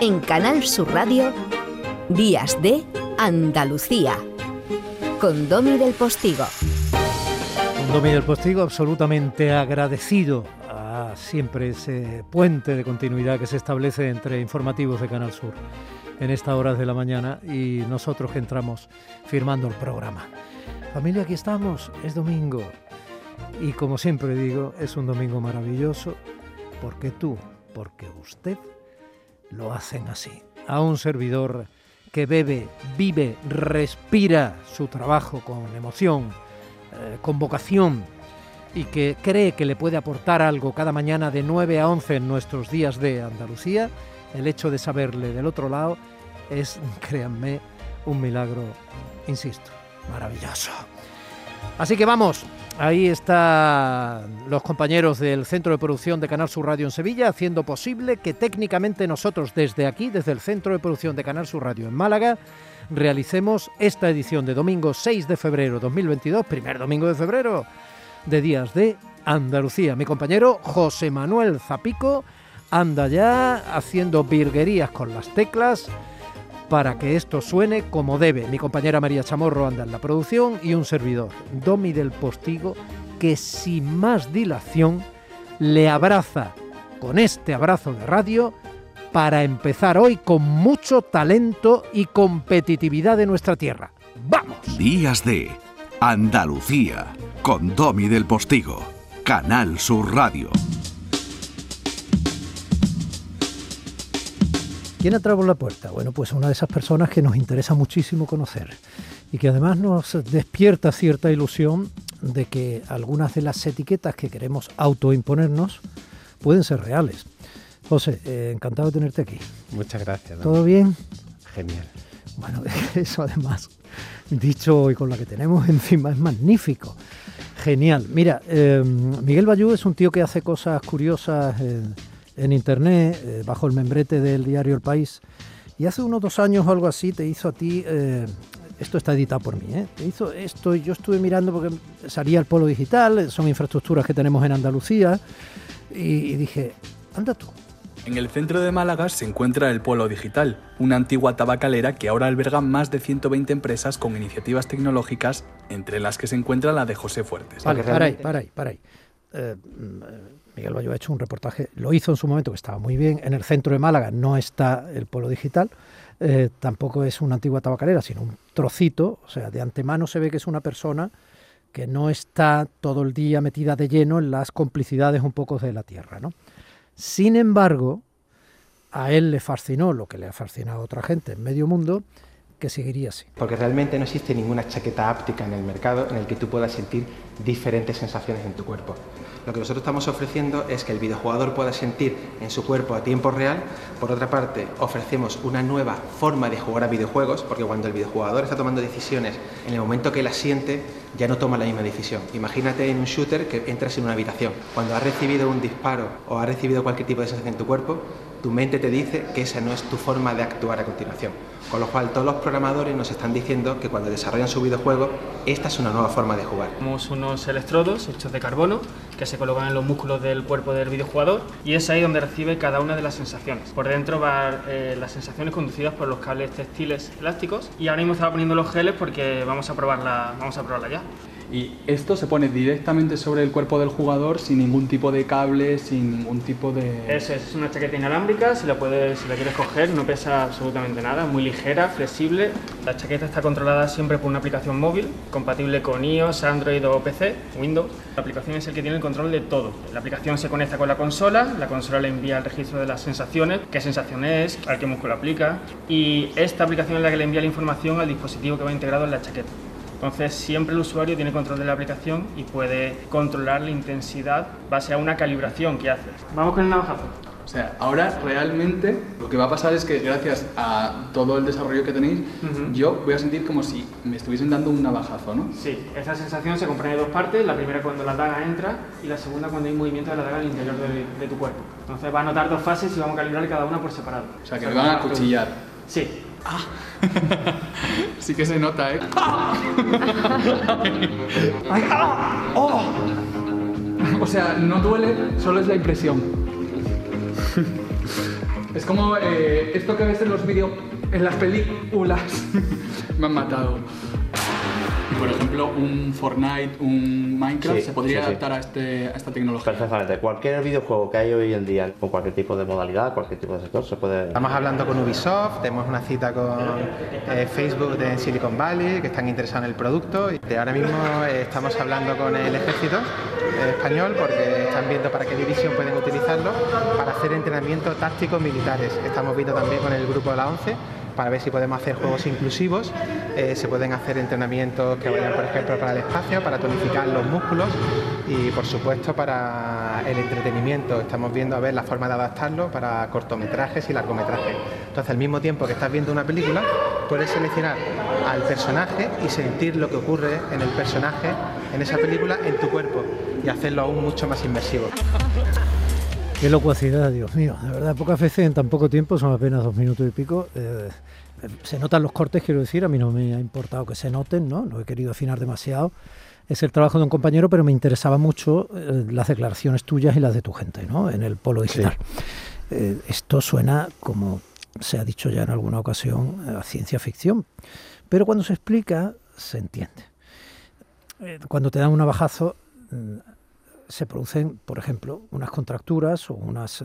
En Canal Sur Radio, Días de Andalucía, con Domi del Postigo. Domi del Postigo absolutamente agradecido a siempre ese puente de continuidad que se establece entre informativos de Canal Sur en estas horas de la mañana y nosotros que entramos firmando el programa. Familia, aquí estamos, es domingo. Y como siempre digo, es un domingo maravilloso porque tú, porque usted lo hacen así. A un servidor que bebe, vive, respira su trabajo con emoción, eh, con vocación y que cree que le puede aportar algo cada mañana de 9 a 11 en nuestros días de Andalucía, el hecho de saberle del otro lado es, créanme, un milagro, insisto, maravilloso. Así que vamos, Ahí están los compañeros del Centro de Producción de Canal Sur Radio en Sevilla haciendo posible que técnicamente nosotros desde aquí, desde el Centro de Producción de Canal Sur Radio en Málaga, realicemos esta edición de domingo 6 de febrero 2022, primer domingo de febrero de Días de Andalucía. Mi compañero José Manuel Zapico anda ya haciendo virguerías con las teclas para que esto suene como debe. Mi compañera María Chamorro anda en la producción y un servidor, Domi del Postigo, que sin más dilación le abraza con este abrazo de radio para empezar hoy con mucho talento y competitividad de nuestra tierra. ¡Vamos! Días de Andalucía con Domi del Postigo, Canal Sur Radio. ¿Quién ha por la puerta? Bueno, pues una de esas personas que nos interesa muchísimo conocer y que además nos despierta cierta ilusión de que algunas de las etiquetas que queremos autoimponernos pueden ser reales. José, eh, encantado de tenerte aquí. Muchas gracias. ¿Todo bien? Genial. Bueno, eso además, dicho hoy con la que tenemos encima, es magnífico. Genial. Mira, eh, Miguel Bayú es un tío que hace cosas curiosas en internet, eh, bajo el membrete del diario El País. Y hace unos dos años o algo así te hizo a ti, eh, esto está editado por mí, ¿eh? te hizo esto, yo estuve mirando porque salía el polo digital, son infraestructuras que tenemos en Andalucía, y, dije, anda tú, en el centro de Málaga se encuentra el Polo Digital, una antigua tabacalera que ahora alberga más de 120 empresas con iniciativas tecnológicas, entre las que se encuentra la de José Fuertes. Vale, para ahí, para ahí, para ahí. Miguel Bayo ha hecho un reportaje, lo hizo en su momento, que estaba muy bien. En el centro de Málaga no está el polo digital, eh, tampoco es una antigua tabacalera, sino un trocito, o sea, de antemano se ve que es una persona que no está todo el día metida de lleno en las complicidades un poco de la tierra. ¿no? Sin embargo, a él le fascinó lo que le ha fascinado a otra gente en medio mundo, que seguiría así. Porque realmente no existe ninguna chaqueta áptica en el mercado en el que tú puedas sentir diferentes sensaciones en tu cuerpo. Lo que nosotros estamos ofreciendo es que el videojugador pueda sentir en su cuerpo a tiempo real. Por otra parte, ofrecemos una nueva forma de jugar a videojuegos, porque cuando el videojugador está tomando decisiones, en el momento que las siente, ya no toma la misma decisión. Imagínate en un shooter que entras en una habitación. Cuando has recibido un disparo o has recibido cualquier tipo de sensación en tu cuerpo, tu mente te dice que esa no es tu forma de actuar a continuación. Con lo cual todos los programadores nos están diciendo que cuando desarrollan su videojuego, esta es una nueva forma de jugar. Tenemos unos electrodos hechos de carbono que se colocan en los músculos del cuerpo del videojugador y es ahí donde recibe cada una de las sensaciones. Por dentro van eh, las sensaciones conducidas por los cables textiles elásticos y ahora mismo estaba poniendo los geles porque vamos a probarla, vamos a probarla ya. Y esto se pone directamente sobre el cuerpo del jugador sin ningún tipo de cable, sin ningún tipo de... Eso es, una chaqueta inalámbrica, si la, puedes, la quieres coger no pesa absolutamente nada, muy ligera, flexible. La chaqueta está controlada siempre por una aplicación móvil, compatible con iOS, Android o PC, Windows. La aplicación es el que tiene el control de todo. La aplicación se conecta con la consola, la consola le envía el registro de las sensaciones, qué sensación es, a qué músculo aplica, y esta aplicación es la que le envía la información al dispositivo que va integrado en la chaqueta. Entonces siempre el usuario tiene control de la aplicación y puede controlar la intensidad base a una calibración que hace. Vamos con el navajazo. O sea, ahora realmente lo que va a pasar es que gracias a todo el desarrollo que tenéis, yo voy a sentir como si me estuviesen dando un navajazo, ¿no? Sí, esa sensación se comprende de dos partes, la primera cuando la daga entra y la segunda cuando hay movimiento de la daga al interior de, tu cuerpo. Entonces va a notar dos fases y vamos a calibrar cada una por separado. O sea, que me van a cuchillar. Sí, Ah. sí que se nota, ¿eh? ¡Oh! O sea, no duele, solo es la impresión. Es como eh, esto que ves en los vídeos, en las películas. Me han matado. Por ejemplo, un Fortnite, un Minecraft, Sí, ¿se podría sí, sí. adaptar a, este, a esta tecnología? Perfectamente. Cualquier videojuego que hay hoy en día, con cualquier tipo de modalidad, cualquier tipo de sector, se puede. Estamos hablando con Ubisoft, tenemos una cita con eh, Facebook de Silicon Valley, que están interesados en el producto. Y ahora mismo eh, estamos hablando con el ejército español porque están viendo para qué división pueden utilizarlo para hacer entrenamientos tácticos militares. Estamos viendo también con el grupo de la 11 para ver si podemos hacer juegos inclusivos. Eh, se pueden hacer entrenamientos que vayan, por ejemplo, para el espacio, para tonificar los músculos y, por supuesto, para el entretenimiento. Estamos viendo a ver la forma de adaptarlo para cortometrajes y largometrajes. Entonces, al mismo tiempo que estás viendo una película, puedes seleccionar al personaje y sentir lo que ocurre en el personaje, en esa película, en tu cuerpo y hacerlo aún mucho más inmersivo. Qué locuacidad, Dios mío. De verdad, pocas veces en tan poco tiempo, son apenas dos minutos y pico. eh, se notan los cortes, quiero decir. A mí no me ha importado que se noten, ¿no? No he querido afinar demasiado. Es el trabajo de un compañero, pero me interesaba mucho eh, las declaraciones tuyas y las de tu gente, ¿no? En el polo digital. Eh, esto suena, como se ha dicho ya en alguna ocasión, a ciencia ficción. Pero cuando se explica, se entiende. Eh, cuando te dan un navajazo, mm, se producen, por ejemplo, unas contracturas o unas...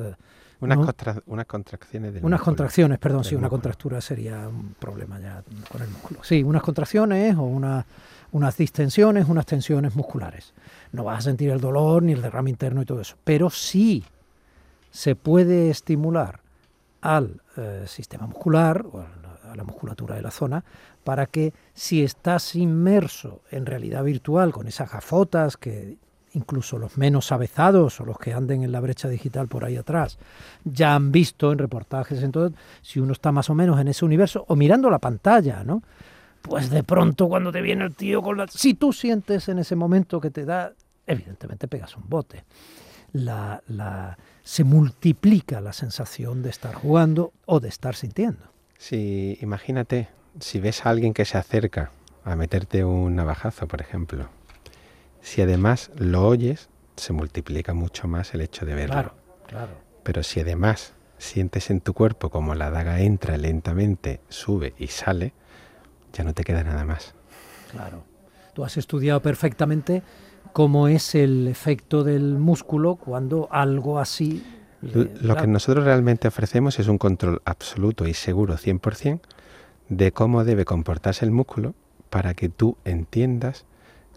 Unas, ¿no? contra- unas contracciones del unas músculo. contracciones, perdón, del sí, una contractura sería un problema ya con el músculo. Sí, unas contracciones o una- unas distensiones, unas tensiones musculares. No vas a sentir el dolor ni el derrame interno y todo eso, pero sí se puede estimular al eh, sistema muscular o a la, a la musculatura de la zona para que si estás inmerso en realidad virtual con esas gafotas que incluso los menos avezados o los que anden en la brecha digital por ahí atrás ya han visto en reportajes en todo, si uno está más o menos en ese universo o mirando la pantalla, ¿no? Pues de pronto cuando te viene el tío con la... Si tú sientes en ese momento que te da, evidentemente pegas un bote. La, la, se multiplica la sensación de estar jugando o de estar sintiendo. Si imagínate, si ves a alguien que se acerca a meterte un navajazo, por ejemplo, si además lo oyes, se multiplica mucho más el hecho de verlo. Claro, claro. Pero si además sientes en tu cuerpo como la daga entra lentamente, sube y sale, ya no te queda nada más. Claro. Tú has estudiado perfectamente cómo es el efecto del músculo cuando algo así... le- Lo que nosotros realmente ofrecemos es un control absoluto y seguro 100% de cómo debe comportarse el músculo para que tú entiendas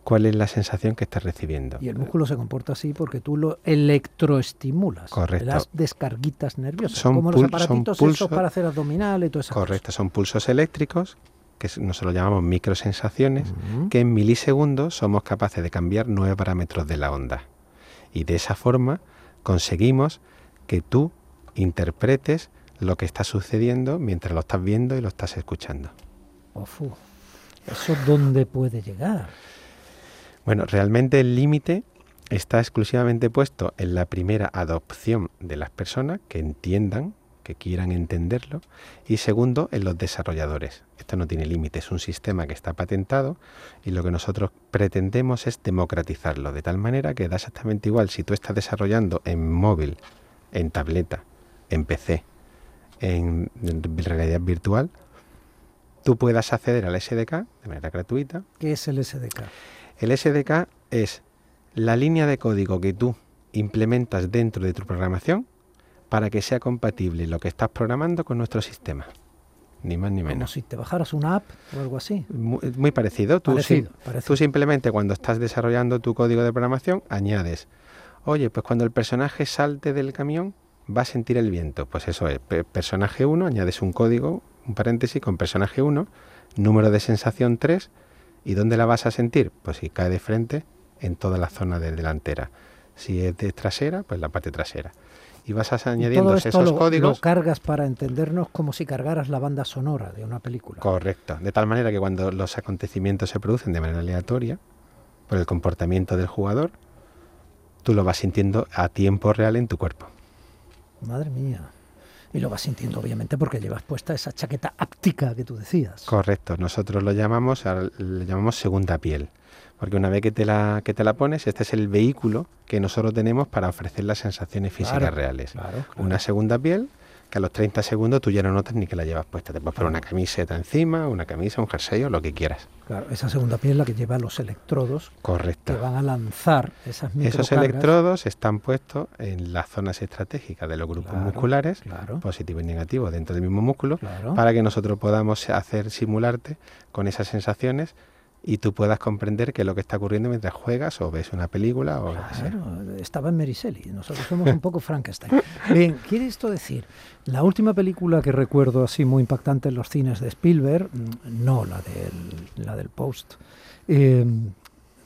cuál es la sensación que estás recibiendo. Y el músculo se comporta así porque tú lo electroestimulas. Correcto. Le das descarguitas nerviosas. Son como los son aparatitos pulso- esos para hacer abdominales y todo eso. Correcto, son pulsos eléctricos, que nosotros llamamos microsensaciones, que en milisegundos somos capaces de cambiar nueve parámetros de la onda. Y de esa forma conseguimos que tú interpretes lo que está sucediendo mientras lo estás viendo y lo estás escuchando. Ofu. ¿Eso dónde puede llegar? Bueno, realmente el límite está exclusivamente puesto en la primera adopción de las personas que entiendan, que quieran entenderlo, y segundo, en los desarrolladores. Esto no tiene límite, es un sistema que está patentado y lo que nosotros pretendemos es democratizarlo, de tal manera que da exactamente igual si tú estás desarrollando en móvil, en tableta, en PC, en, realidad virtual, tú puedas acceder al SDK de manera gratuita ¿Qué es el SDK? El SDK es la línea de código que tú implementas dentro de tu programación para que sea compatible lo que estás programando con nuestro sistema. Ni más ni Como menos. si te bajaras una app o algo así. Muy, muy parecido. Tú, Parecido, sim- parecido. tú simplemente cuando estás desarrollando tu código de programación añades, oye, pues cuando el personaje salte del camión va a sentir el viento. Pues eso es, pe- personaje 1, añades un código, un paréntesis con personaje 1, número de sensación 3, ¿y dónde la vas a sentir? Pues si cae de frente, en toda la zona de delantera. Si es de trasera, pues la parte trasera. Y vas añadiendo esos lo, códigos. lo cargas para entendernos como si cargaras la banda sonora de una película. Correcto. De tal manera que cuando los acontecimientos se producen de manera aleatoria, por el comportamiento del jugador, tú lo vas sintiendo a tiempo real en tu cuerpo. Madre mía. Y lo vas sintiendo, obviamente, porque llevas puesta esa chaqueta áptica que tú decías. Correcto. Nosotros lo llamamos, le llamamos segunda piel. Porque una vez que te la, que te la pones, este es el vehículo que nosotros tenemos para ofrecer las sensaciones físicas Claro, reales. Claro, claro. Una segunda piel que a los 30 segundos tú ya no notas ni que la llevas puesta. Te puedes poner una camiseta encima, una camisa, un jersey o lo que quieras. Claro, esa segunda piel es la que lleva los electrodos Correcto. que van a lanzar esas Esos electrodos están puestos en las zonas estratégicas de los grupos Claro, musculares, claro. positivo y negativo, dentro del mismo músculo, Claro. para que nosotros podamos hacer simularte con esas sensaciones y tú puedas comprender qué es lo que está ocurriendo mientras juegas o ves una película o lo que sea. Claro, estaba en Mericelli. Nosotros somos un poco Frankenstein. Bien, ¿quiere esto decir? La última película que recuerdo así muy impactante en los cines de Spielberg, mm, no la del, la del Post, eh,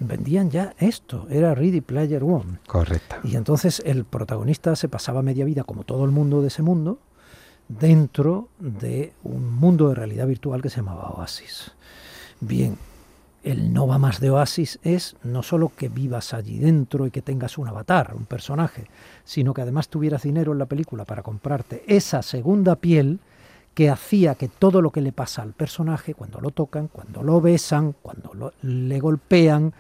vendían ya esto, era Ready Player One. Correcto. Y entonces el protagonista se pasaba media vida, como todo el mundo de ese mundo, dentro de un mundo de realidad virtual que se llamaba Oasis. Bien, el no va más de Oasis es no solo que vivas allí dentro y que tengas un avatar, un personaje, sino que además tuvieras dinero en la película para comprarte esa segunda piel que hacía que todo lo que le pasa al personaje, cuando lo tocan, cuando lo besan, cuando lo- le golpean,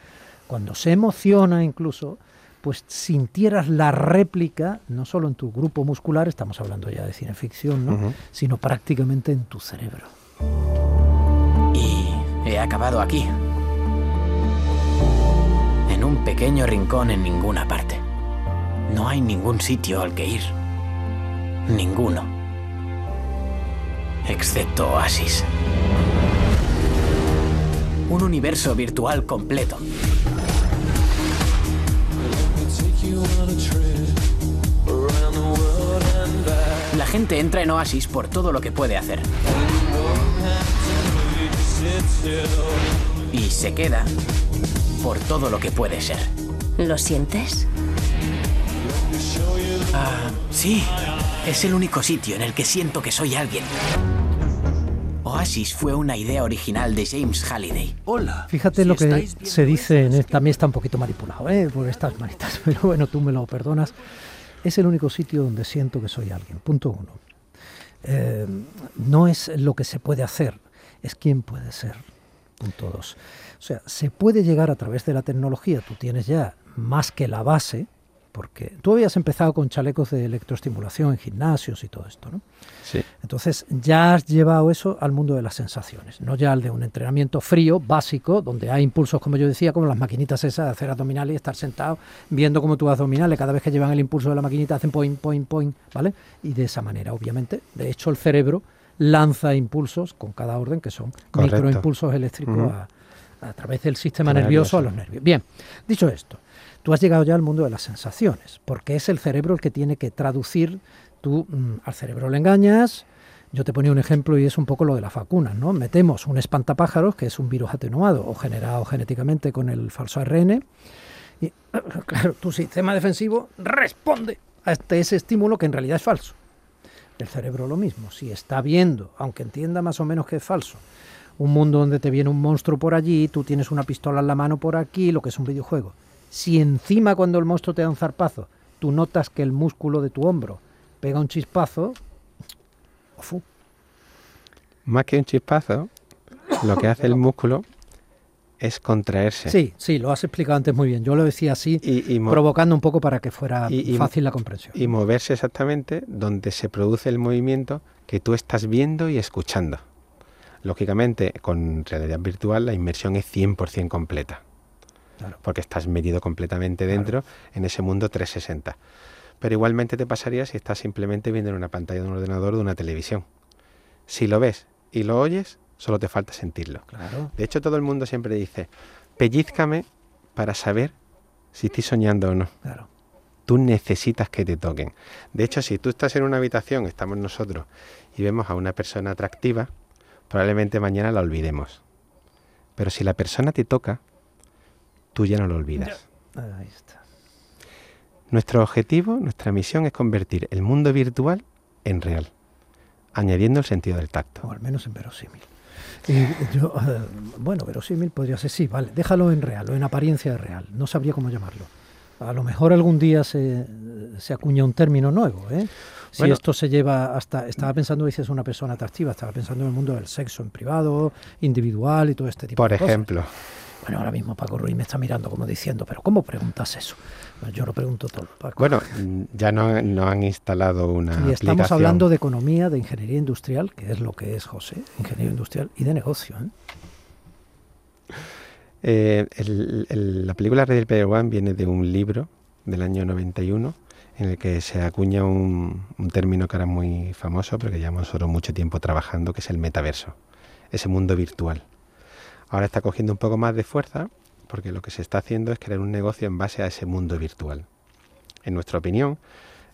cuando se emociona incluso, pues sintieras la réplica, no solo en tu grupo muscular, estamos hablando ya de cineficción, ¿no? Sino prácticamente en tu cerebro. Y he acabado aquí. En un pequeño rincón en ninguna parte. No hay ningún sitio al que ir. Ninguno. Excepto Oasis. Un universo virtual completo. La gente entra en Oasis por todo lo que puede hacer. Y se queda por todo lo que puede ser. ¿Lo sientes? Ah, sí. Es el único sitio en el que siento que soy alguien. Oasis fue una idea original de James Halliday. Hola. Fíjate Si lo que se dice, en esta- también está un poquito manipulado ¿eh? por estas manitas, pero bueno, tú me lo perdonas. Es el único sitio donde siento que soy alguien. Punto uno. Eh, no es lo que se puede hacer, es quién puede ser. O sea, se puede llegar a través de la tecnología, tú tienes ya más que la base, porque tú habías empezado con chalecos de electroestimulación en gimnasios y todo esto, ¿no? Sí. Entonces ya has llevado eso al mundo de las sensaciones, no ya al de un entrenamiento frío, básico, donde hay impulsos, como yo decía, como las maquinitas esas de hacer abdominales y estar sentado viendo cómo tú haces abdominales, cada vez que llevan el impulso de la maquinita hacen point, point, point, ¿vale? Y de esa manera, obviamente, de hecho el cerebro lanza impulsos con cada orden que son Correcto. microimpulsos eléctricos a, a través del sistema nervioso a los nervios. Bien, dicho esto, tú has llegado ya al mundo de las sensaciones, porque es el cerebro el que tiene que traducir, tú mm, al cerebro le engañas, yo te ponía un ejemplo y es un poco lo de las vacunas, ¿no? Metemos un espantapájaros, que es un virus atenuado o generado genéticamente con el falso ARN, y claro, tu sistema defensivo responde a este- ese estímulo que en realidad es falso. El cerebro lo mismo, si está viendo, aunque entienda más o menos que es falso, un mundo donde te viene un monstruo por allí, tú tienes una pistola en la mano por aquí, lo que es un videojuego. Si encima cuando el monstruo te da un zarpazo, tú notas que el músculo de tu hombro pega un chispazo, ofu, Más que un chispazo, lo que hace el músculo es contraerse. Sí, sí, lo has explicado antes muy bien. Yo lo decía así, Y, provocando un poco para que fuera y- fácil la comprensión. y moverse exactamente donde se produce el movimiento que tú estás viendo y escuchando. Lógicamente, con realidad virtual la inmersión es 100% completa, Claro. porque estás metido completamente dentro en ese mundo 360. Pero igualmente te pasaría si estás simplemente viendo en una pantalla de un ordenador o de una televisión. Si lo ves y lo oyes, solo te falta sentirlo. Claro. De hecho, todo el mundo siempre dice, pellízcame para saber si estoy soñando o no. Claro. Tú necesitas que te toquen. De hecho, si tú estás en una habitación, estamos nosotros, y vemos a una persona atractiva, probablemente mañana la olvidemos. Pero si la persona te toca, tú ya no lo olvidas. Ahí está. Nuestro objetivo, nuestra misión es convertir el mundo virtual en real, añadiendo el sentido del tacto. O al menos en verosímil. Y yo, eh, bueno, verosímil podría ser, sí, vale, déjalo en real o en apariencia de real, no sabría cómo llamarlo. A lo mejor algún día se, se acuña un término nuevo, ¿eh? Si Bueno. esto se lleva hasta, estaba pensando, dices, una persona atractiva, estaba pensando en el mundo del sexo en privado, individual y todo este tipo Por de cosas. ejemplo, Bueno, ahora mismo Paco Ruiz me está mirando como diciendo, pero ¿cómo preguntas eso? Pues yo lo pregunto todo, Paco. Bueno, ya no, no han instalado una. Y estamos hablando de economía, de ingeniería industrial, que es lo que es José, ingeniero industrial y de negocio. ¿eh? Eh, la película Ready Player One viene de un libro del año 91 en el que se acuña un, un término que ahora es muy famoso, pero que llevamos nosotros mucho tiempo trabajando, que es el metaverso, ese mundo virtual. Ahora está cogiendo un poco más de fuerza porque lo que se está haciendo es crear un negocio en base a ese mundo virtual. En nuestra opinión,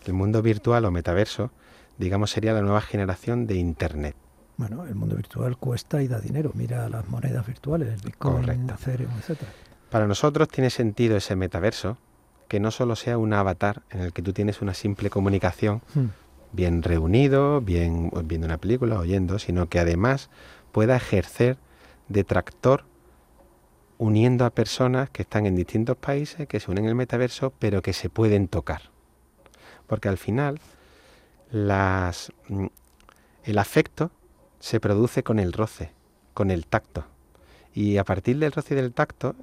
el mundo virtual o metaverso, digamos, sería la nueva generación de Internet. Bueno, el mundo virtual cuesta y da dinero. Mira las monedas virtuales, el Bitcoin, Ethereum, etc. Para nosotros tiene sentido ese metaverso que no solo sea un avatar en el que tú tienes una simple comunicación, hmm. bien reunido, bien viendo una película, oyendo, sino que además pueda ejercer de tractor uniendo a personas que están en distintos países, que se unen en el metaverso, pero que se pueden tocar. Porque al final las, mm, el afecto se produce con el roce, con el tacto. Y a partir del roce y del tacto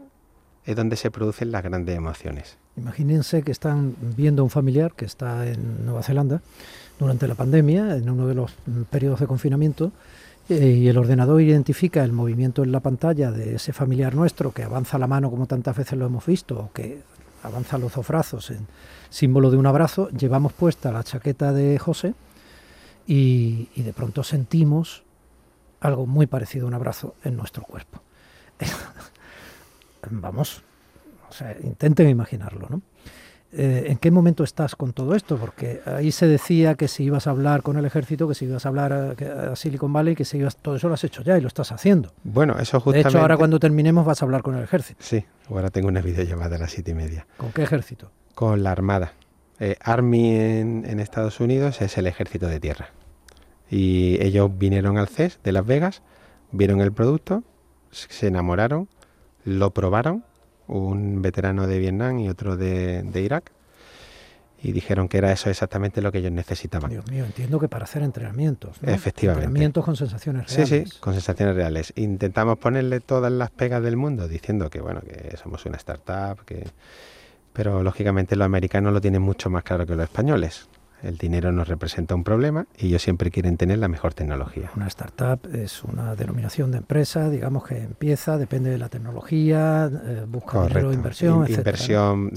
es donde se producen las grandes emociones. Imagínense que están viendo a un familiar que está en Nueva Zelanda durante la pandemia, en uno de los mm, periodos de confinamiento, y el ordenador identifica el movimiento en la pantalla de ese familiar nuestro que avanza la mano como tantas veces lo hemos visto, o que avanza los dos brazos en símbolo de un abrazo, llevamos puesta la chaqueta de José y, de pronto sentimos algo muy parecido a un abrazo en nuestro cuerpo. Vamos, o sea, intenten imaginarlo, ¿no? Eh, ¿En qué momento estás con todo esto? Porque ahí se decía que si ibas a hablar con el ejército, que si ibas a hablar a, Silicon Valley, que si ibas, todo eso lo has hecho ya y lo estás haciendo. Bueno, eso justamente... De hecho, ahora cuando terminemos vas a hablar con el ejército. Sí, ahora tengo una videollamada a las siete y media. ¿Con qué ejército? Con la Armada. Eh, Army en, Estados Unidos es el ejército de tierra. Y ellos vinieron al CES de Las Vegas, vieron el producto, se enamoraron, lo probaron un veterano de Vietnam y otro de, Irak, y dijeron que era eso exactamente lo que ellos necesitaban. Dios mío, entiendo que para hacer entrenamientos. ¿no? Efectivamente. Entrenamientos con sensaciones reales. Sí, sí, con sensaciones reales. Intentamos ponerle todas las pegas del mundo diciendo que, bueno, que somos una startup, que... pero lógicamente los americanos lo tienen mucho más claro que los españoles. El dinero nos representa un problema y ellos siempre quieren tener la mejor tecnología. Una startup es una denominación de empresa, digamos que empieza, depende de la tecnología, eh, busca dinero, inversión, Inversión,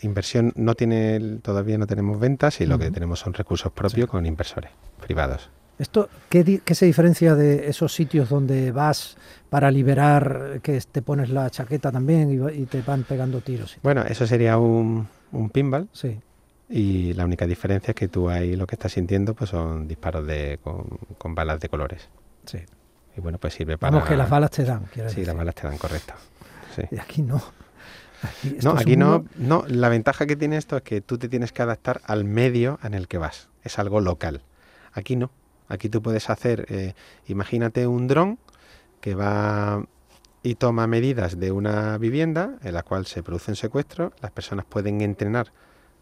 inversión no tiene, todavía no tenemos ventas y lo que tenemos son recursos propios con inversores privados. ¿Esto qué, se diferencia de esos sitios donde vas para liberar, que te pones la chaqueta también y, te van pegando tiros? Bueno, eso sería un, un pinball. Sí y la única diferencia es que tú ahí lo que estás sintiendo pues son disparos de, con, balas de colores. Sí. Y bueno, pues sirve para... Vamos, que las balas te dan. Sí, las balas te dan, correcto. Sí. Y aquí no. no, aquí no, no. La ventaja que tiene esto es que tú te tienes que adaptar al medio en el que vas. Es algo local. Aquí no. Aquí tú puedes hacer, eh, imagínate un dron que va y toma medidas de una vivienda en la cual se produce un secuestro. Las personas pueden entrenar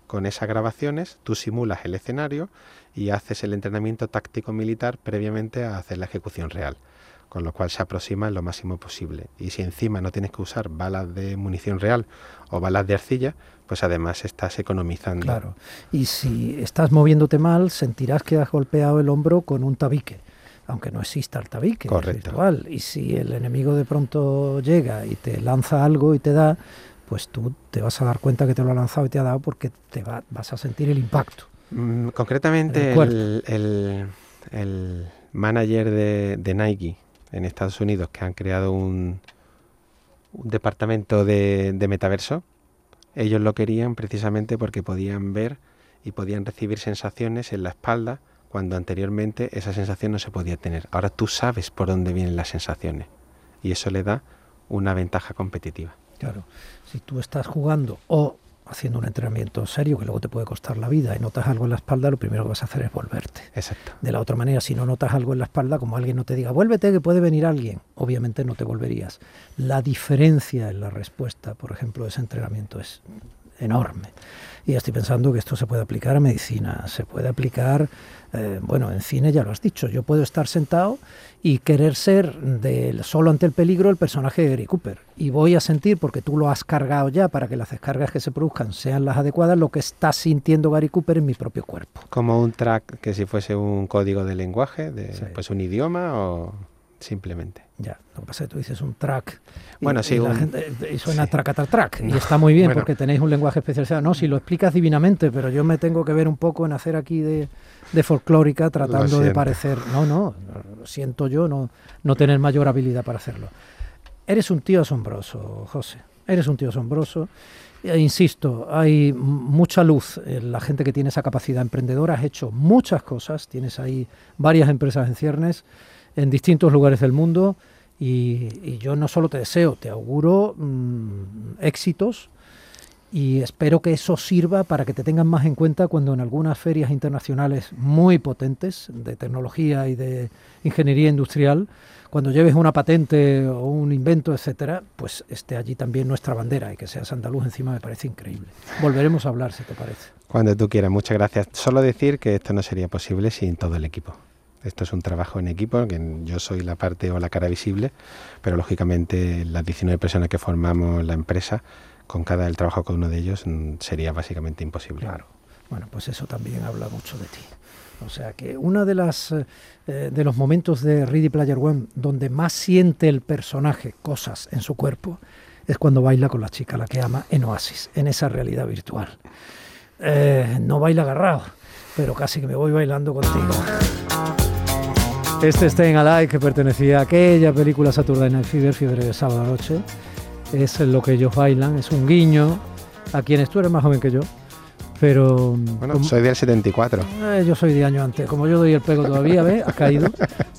con esas grabaciones tú simulas el escenario y haces el entrenamiento táctico militar previamente a hacer la ejecución real, con lo cual se aproxima lo máximo posible. Y si encima no tienes que usar balas de munición real o balas de arcilla, pues además estás economizando. Claro. Y si estás moviéndote mal, sentirás que has golpeado el hombro con un tabique aunque no exista el tabique Correcto. virtual. Y si el enemigo de pronto llega y te lanza algo y te da, pues tú te vas a dar cuenta que te lo ha lanzado y te ha dado porque te vas a sentir el impacto. Mm, concretamente, el, manager de, Nike en Estados Unidos, que han creado un, departamento de, de, metaverso, ellos lo querían precisamente porque podían ver y podían recibir sensaciones en la espalda cuando anteriormente esa sensación no se podía tener. Ahora tú sabes por dónde vienen las sensaciones y eso le da una ventaja competitiva. Claro, si tú estás jugando o haciendo un entrenamiento serio que luego te puede costar la vida y notas algo en la espalda, lo primero que vas a hacer es volverte. Exacto. De la otra manera, si no notas algo en la espalda, como alguien no te diga, vuélvete que puede venir alguien, obviamente no te volverías. La diferencia en la respuesta, por ejemplo, de ese entrenamiento es, enorme. Y estoy pensando que esto se puede aplicar a medicina, se puede aplicar, eh, bueno, en cine ya lo has dicho, yo puedo estar sentado y querer ser del solo ante el peligro el personaje de Gary Cooper. Y voy a sentir, porque tú lo has cargado ya para que las descargas que se produzcan sean las adecuadas, lo que está sintiendo Gary Cooper en mi propio cuerpo. Como un track que si fuese un código de lenguaje, de, pues un idioma o simplemente. Ya, lo que pasa es que tú dices un track. Bueno, sí. Y, suena track a track. Y está muy bien porque tenéis un lenguaje especializado. No, si lo explicas divinamente, pero yo me tengo que ver un poco en hacer aquí de, de folclórica tratando de parecer. No, no, lo siento yo no, no tener mayor habilidad para hacerlo. Eres un tío asombroso, José. Eres un tío asombroso. E insisto, hay mucha luz en la gente que tiene esa capacidad emprendedora. Has hecho muchas cosas. Tienes ahí varias empresas en ciernes en distintos lugares del mundo y, yo no solo te deseo, te auguro mm, éxitos y espero que eso sirva para que te tengan más en cuenta cuando en algunas ferias internacionales muy potentes de tecnología y de ingeniería industrial, cuando lleves una patente o un invento, etcétera, pues esté allí también nuestra bandera y que seas andaluz encima me parece increíble. Volveremos a hablar si te parece. Cuando tú quieras, muchas gracias. Solo decir que esto no sería posible sin todo el equipo. Esto es un trabajo en equipo, que yo soy la parte o la cara visible, pero lógicamente las 19 personas que formamos la empresa, con cada el trabajo con uno de ellos mm, sería básicamente imposible. Claro. Bueno, pues eso también habla mucho de ti. O sea que uno de las eh, de los momentos de Ready Player One donde más siente el personaje cosas en su cuerpo es cuando baila con la chica, la que ama, en Oasis, en esa realidad virtual. Eh, no baila agarrado, pero casi que me voy bailando contigo. Este Staying Alive, que pertenecía a aquella película Saturday Night Fever, Fiebre de Sábado Noche, es lo que ellos bailan, es un guiño a quienes tú eres más joven que yo, pero... Bueno, soy del 74. Eh, yo soy de año antes. Como yo doy el pego todavía, ¿ves? Ha caído.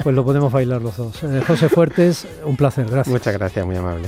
Pues lo podemos bailar los dos. Eh, José Fuertes, un placer. Gracias. Muchas gracias, muy amable.